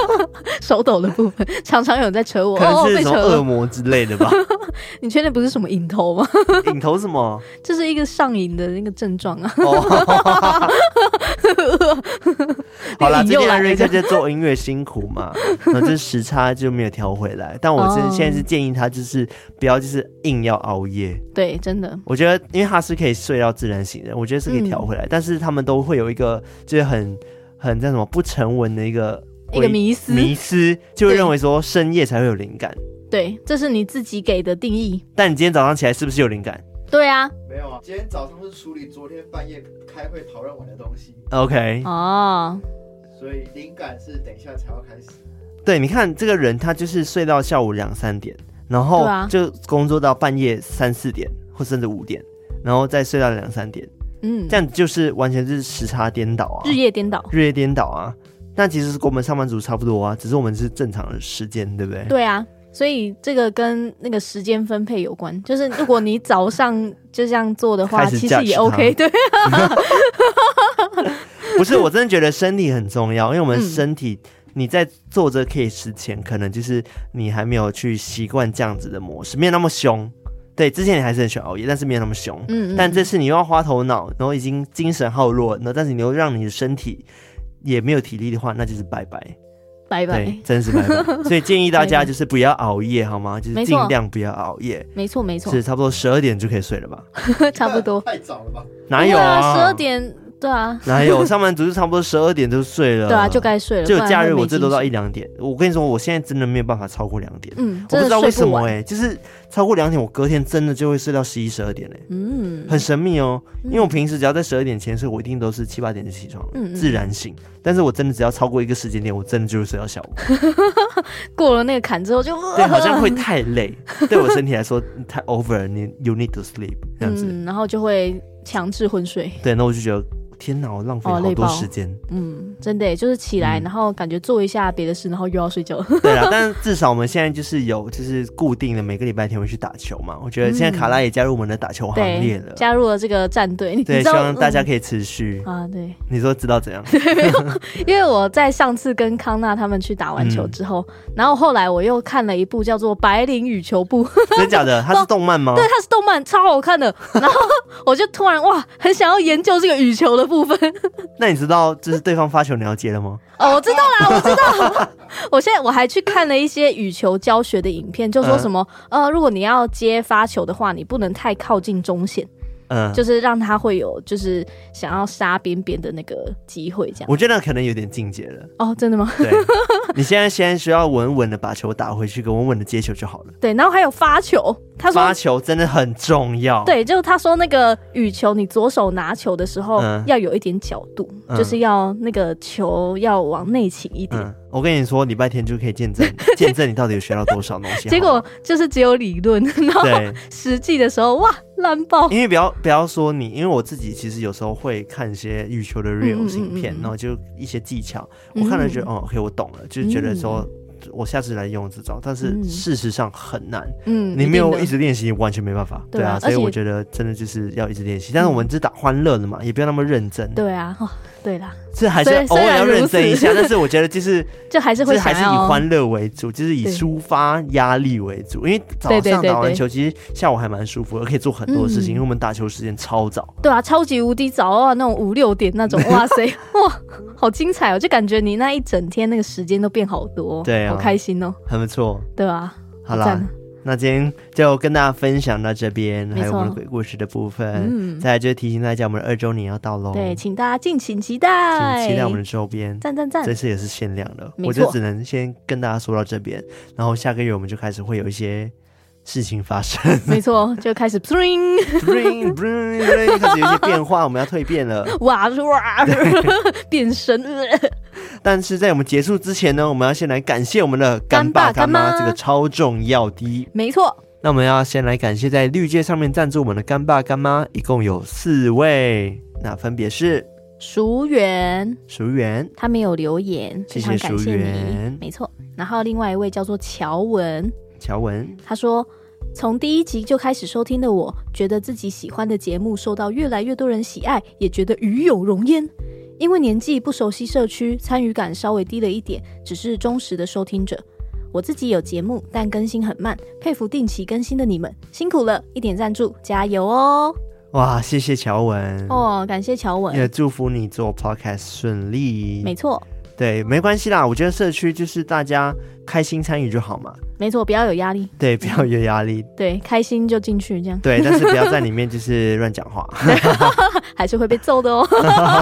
手抖的部分，常常有人在扯我，可能是哦、什么恶魔之类的吧？你确定不是什么瘾头吗？瘾头什么？这是一个上瘾的那个症状啊。哦，好啦，最近艾瑞克在做音乐辛苦嘛，然后这时差就没有调回来。但我是、哦、现在是建议他，就是不要就是硬要熬夜。对，真的，我觉得因为他是可以睡到自然醒的，我觉得是可以调回来。嗯、但是他们都会有一个就是很很叫什么不成文的一个一个迷思，迷思就会认为说深夜才会有灵感。对，这是你自己给的定义。但你今天早上起来是不是有灵感？对啊，没有啊，今天早上是处理昨天半夜开会讨论完的东西。OK，哦，所以灵感是等一下才要开始。对，你看这个人，他就是睡到下午两三点，然后就工作到半夜三四点，或甚至五点，然后再睡到两三点。嗯，这样就是完全是时差颠倒啊，日夜颠倒，日夜颠倒啊。那其实是跟我们上班族差不多啊，只是我们是正常的时间，对不对？对啊。所以这个跟那个时间分配有关，就是如果你早上 就这样做的话，其实也 OK。对，不是，我真的觉得身体很重要，因为我们身体你在做这个 case 前，可能就是你还没有去习惯这样子的模式，没有那么凶。对，之前你还是很喜欢熬夜，但是没有那么凶。嗯，但这次你又要花头脑，然后已经精神耗弱，然后但是你又让你的身体也没有体力的话，那就是拜拜。拜拜，对，真是拜拜。所以建议大家就是不要熬夜，好吗？就是尽量不要熬夜。没错，没错，是差不多十二点就可以睡了吧？差不多，太早了吧？哪有啊？十二点。对啊，哪有上班族就差不多十二点就睡了？对啊，就该睡了。就假日我最多到一两点。我跟你说，我现在真的没有办法超过两点。嗯，我不知道为什么哎、欸，就是超过两点，我隔天真的就会睡到十一、十二点嘞、欸。嗯，很神秘哦。因为我平时只要在十二点前睡，我一定都是七八点就起床，嗯，自然醒。但是我真的只要超过一个时间点，我真的就会睡到下午。过了那个坎之后就，对，好像会太累，对我身体来说太 over，你 you need to sleep 这样子，嗯，然后就会强制昏睡。对，那我就觉得。天哪，我浪费了好多时间。哦、嗯，真的，就是起来，然后感觉做一下别的事，然后又要睡觉。对啊，但至少我们现在就是有，就是固定的每个礼拜天会去打球嘛。我觉得现在卡拉也加入我们的打球行列了，加入了这个战队。对，希望大家可以持续、嗯、啊。对，你说知道怎样？对，因为我在上次跟康纳他们去打完球之后，嗯、然后后来我又看了一部叫做《白领羽球部》。真的假的？它是动漫吗？对，它是动漫，超好看的。然后我就突然哇，很想要研究这个羽球的部分。那你知道这是对方发球你要接了吗？哦，我知道啦，我知道。我现在我还去看了一些羽球教学的影片，就说什么、嗯、呃，如果你要接发球的话，你不能太靠近中线。嗯，就是让他会有就是想要杀边边的那个机会，这样。我觉得可能有点境界了。哦，真的吗？对，你现在先需要稳稳的把球打回去，跟稳稳的接球就好了。对，然后还有发球，他说发球真的很重要。对，就他说那个羽球，你左手拿球的时候要有一点角度，嗯、就是要那个球要往内倾一点。嗯我跟你说，礼拜天就可以见证 见证你到底有学到多少东西。结果就是只有理论，然后实际的时候哇烂爆。因为不要不要说你，因为我自己其实有时候会看一些羽球的 real 影片，嗯嗯嗯，然后就一些技巧，我看了觉得、嗯、哦，OK，我懂了，就是觉得说。我下次来用这招，但是事实上很难。嗯，你没有一直练习，完全没办法。对啊，所以我觉得真的就是要一直练习。但是我们只打欢乐的嘛，也不要那么认真。对啊，对啦，这还是偶尔要认真一下。但是我觉得就是，就还是会还是以欢乐为主，就是以抒发压力为主。因为早上打完球，其实下午还蛮舒服，而可以做很多事情。因为我们打球时间超早。对啊，超级无敌早啊，那种五六点那种，哇塞，哇，好精彩哦！就感觉你那一整天那个时间都变好多。对啊。好开心哦，很不错，对啊？好啦，那今天就跟大家分享到这边，还有我们的鬼故事的部分。嗯，再来就是提醒大家，我们的二周年要到喽，对，请大家敬请期待，请期待我们的周边，赞赞赞！这次也是限量的，我就只能先跟大家说到这边，然后下个月我们就开始会有一些事情发生，没错，就开始 bling bling bling，开始有些变化，我们要蜕变了，哇哇，变身。但是在我们结束之前呢，我们要先来感谢我们的干爸干妈，这个超重要的。没错，那我们要先来感谢在绿界上面赞助我们的干爸干妈，一共有四位，那分别是？熟媛、熟媛，他没有留言，谢谢淑媛，没错。然后另外一位叫做乔文，乔文，他说从第一集就开始收听的我，觉得自己喜欢的节目受到越来越多人喜爱，也觉得与有荣焉。因为年纪不熟悉社区，参与感稍微低了一点，只是忠实的收听者。我自己有节目，但更新很慢，佩服定期更新的你们，辛苦了！一点赞助，加油哦！哇，谢谢乔文哦，感谢乔文，也祝福你做 podcast 顺利。没错，对，没关系啦，我觉得社区就是大家开心参与就好嘛。没错，不要有压力。对，不要有压力。对，开心就进去这样。对，但是不要在里面就是乱讲话，还是会被揍的哦。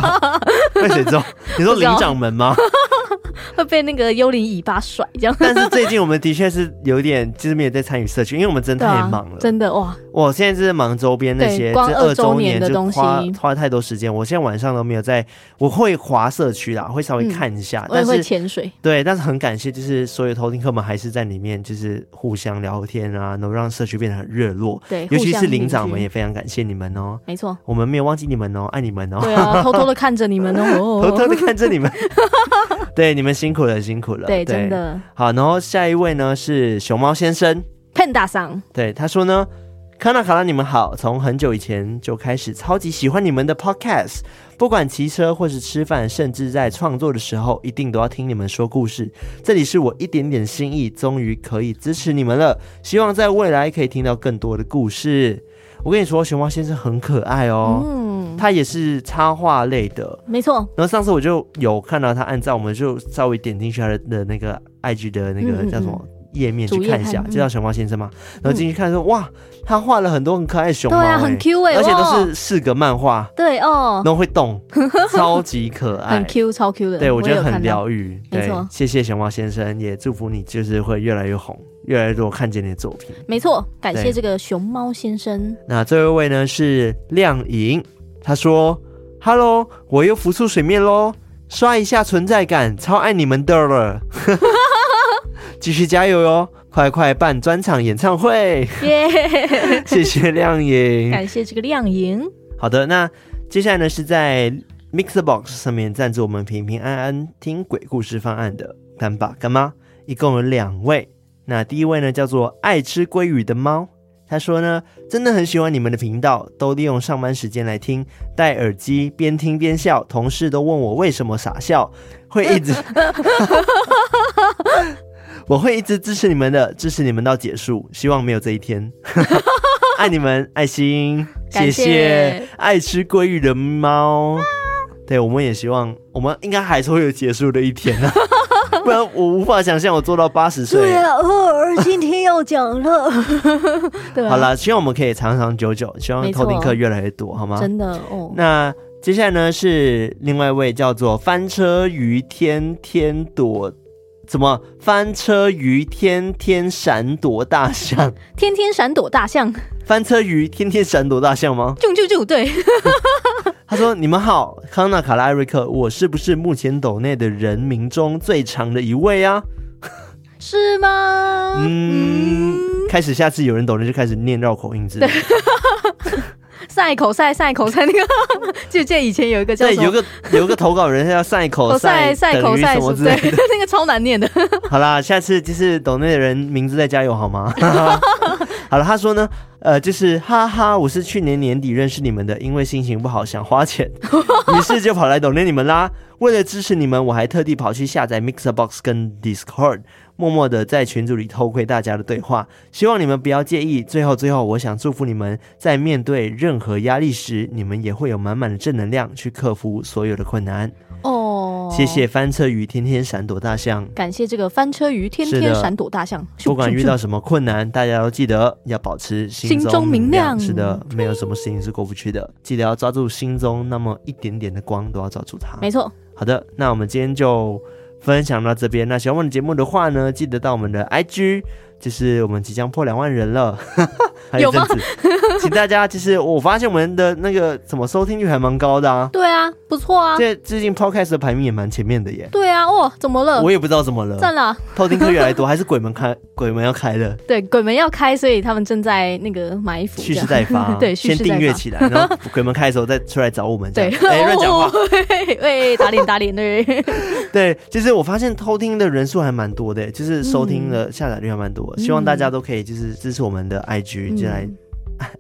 被谁揍？你说领掌门吗？会被那个幽灵尾巴甩这样。但是最近我们的确是有点，就是没有在参与社区，因为我们真的太忙了。真的哇！我现在就是忙周边那些，光二周年的东西，花了太多时间。我现在晚上都没有在，我会划社区啦，会稍微看一下。我也会潜水。对，但是很感谢，就是所有偷听客们还是在里面，就是互相聊天啊，能让社区变得很热络。对，尤其是领长们也非常感谢你们哦。没错，我们没有忘记你们哦，爱你们哦。对啊，偷偷的看着你们哦，偷偷的看着你们。对，你们辛苦了，辛苦了。对，真的。好，然后下一位呢是熊猫先生，Panda 桑。对，他说呢，卡纳卡拉，你们好，从很久以前就开始超级喜欢你们的 Podcast，不管骑车或是吃饭，甚至在创作的时候，一定都要听你们说故事。这里是我一点点心意，终于可以支持你们了。希望在未来可以听到更多的故事。我跟你说，熊猫先生很可爱哦，嗯，他也是插画类的，没错。然后上次我就有看到他按照，我们就稍微点进去他的那个 IG 的那个叫什么页面去看一下，就叫熊猫先生嘛。然后进去看说，哇，他画了很多很可爱的熊猫，对啊，很 Q 哎，而且都是四格漫画，对哦，然后会动，超级可爱，很 Q，超 Q 的，对我觉得很疗愈，没错。谢谢熊猫先生，也祝福你就是会越来越红。越来越多看见你的作品，没错，感谢这个熊猫先生。那最后一位呢是亮颖，他说：“Hello，我又浮出水面喽，刷一下存在感，超爱你们的了，继续加油哟，快快办专场演唱会，耶！谢谢亮颖，感谢这个亮颖。好的，那接下来呢是在 Mixerbox 上面赞助我们平平安安听鬼故事方案的干爸干妈，一共有两位。”那第一位呢，叫做爱吃鲑鱼的猫，他说呢，真的很喜欢你们的频道，都利用上班时间来听，戴耳机边听边笑，同事都问我为什么傻笑，会一直，我会一直支持你们的，支持你们到结束，希望没有这一天，爱你们，爱心，谢谢，谢。爱吃鲑鱼的猫，对，我们也希望，我们应该还是会有结束的一天呢。不然我无法想象我做到八十岁。对啊，儿今天要讲了。对啊、好了，希望我们可以长长久久，希望偷听客越来越多，好吗？真的哦。那接下来呢是另外一位叫做翻车鱼天天躲，怎么翻车鱼天天闪躲大象？天天闪躲大象？翻车鱼天天闪躲大象吗？就就就对。他说：“你们好，康纳、卡拉、艾瑞克，我是不是目前斗内的人名中最长的一位啊？是吗？嗯，嗯开始下次有人斗内就开始念绕口音字。对赛口赛赛口赛那个，就记得以前有一个叫对，有个有个投稿人叫赛口赛赛口赛什么之类的，那个超难念的。好啦，下次就是斗内的人名字再加油好吗？好了，他说呢。”呃，就是哈哈，我是去年年底认识你们的，因为心情不好想花钱，于是就跑来抖内你们啦。为了支持你们，我还特地跑去下载 Mixer Box 跟 Discord，默默的在群组里偷窥大家的对话。希望你们不要介意。最后，最后，我想祝福你们在面对任何压力时，你们也会有满满的正能量去克服所有的困难。哦，谢谢翻车鱼天天闪躲大象，感谢这个翻车鱼天天闪躲大象。不管遇到什么困难，大家都记得要保持心中明亮。是的，没有什么事情是过不去的。记得要抓住心中那么一点点的光，都要抓住它。没错。好的，那我们今天就分享到这边。那喜欢我们的节目的话呢，记得到我们的 IG。就是我们即将破两万人了，还有阵子，请大家其实我发现我们的那个怎么收听率还蛮高的啊，对啊，不错啊，这最近 Podcast 的排名也蛮前面的耶，对啊，哇，怎么了？我也不知道怎么了，赞了，偷听客越来越多，还是鬼门开，鬼门要开了，对，鬼门要开，所以他们正在那个埋伏，蓄势待发，对，先订阅起来，然后鬼门开的时候再出来找我们，对，哎，乱讲话，喂，打脸打脸，对，对，其实我发现偷听的人数还蛮多的，就是收听的下载率还蛮多，希望大家都可以。可以就是支持我们的 IG，就来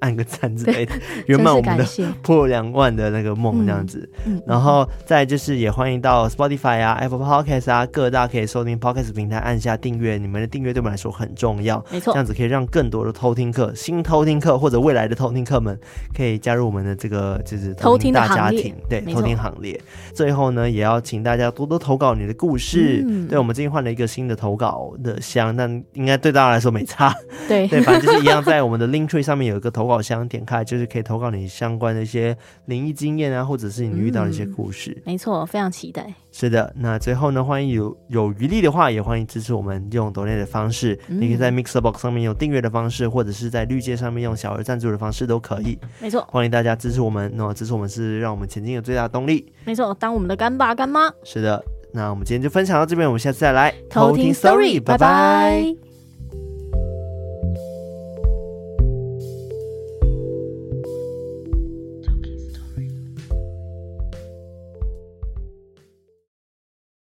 按个赞之类的，圆满我们的破两万的那个梦这样子。然后再就是也欢迎到 Spotify 啊、Apple Podcast 啊各大可以收听 Podcast 平台按下订阅，你们的订阅对我们来说很重要，没错，这样子可以让更多的偷听客、新偷听客或者未来的偷听客们可以加入我们的这个就是偷听大家庭，对，偷听行列。最后呢，也要请大家多多投稿你的故事。嗯、对，我们最近换了一个新的投稿的箱，但应该对大家来说没差。对对，反正就是一样，在我们的 Linktree 上面有一个投稿箱，点开就是可以投稿你相关的一些灵异经验啊，或者是你遇到的一些故事。嗯、没错，非常期待。是的，那最后呢，欢迎有有余力的话，也欢迎支持我们用抖内的方式。嗯、你可以在 Mixerbox 上面用订阅的方式，或者是在绿界上面用小额赞助的方式都可以。没错，欢迎大家支持我们，那支持我们是让我们前进的最大动力。没错，当我们的干爸干妈。是的，那我们今天就分享到这边，我们下次再来偷听拜。拜拜。